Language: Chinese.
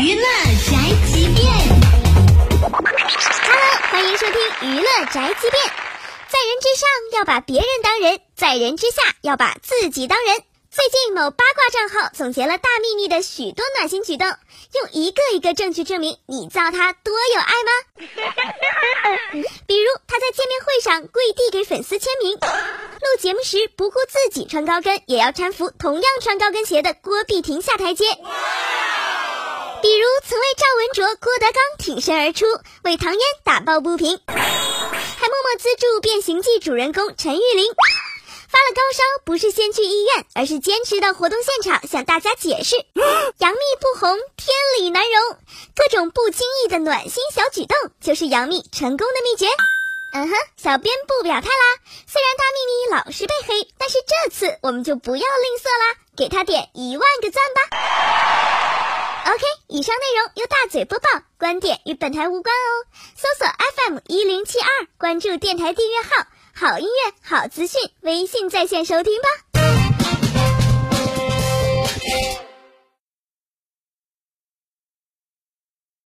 娱乐宅急便，Hello，欢迎收听娱乐宅急便。在人之上要把别人当人，在人之下要把自己当人。最近某八卦账号总结了大幂幂的许多暖心举动，用一个一个证据证明你造她多有爱吗？比如她在见面会上跪地给粉丝签名，录节目时不顾自己穿高跟也要搀扶同样穿高跟鞋的郭碧婷下台阶。比如曾为赵文卓、郭德纲挺身而出，为唐嫣打抱不平，还默默资助《变形记》主人公陈玉玲。发了高烧，不是先去医院，而是坚持到活动现场向大家解释：杨幂不红，天理难容。各种不经意的暖心小举动，就是杨幂成功的秘诀。嗯哼，小编不表态啦。虽然大幂幂老是被黑，但是这次我们就不要吝啬啦，给她点一万个赞吧。OK，以上内容由大嘴播报，观点与本台无关哦。搜索 FM 一零七二，关注电台订阅号。好音乐，好资讯，微信在线收听吧。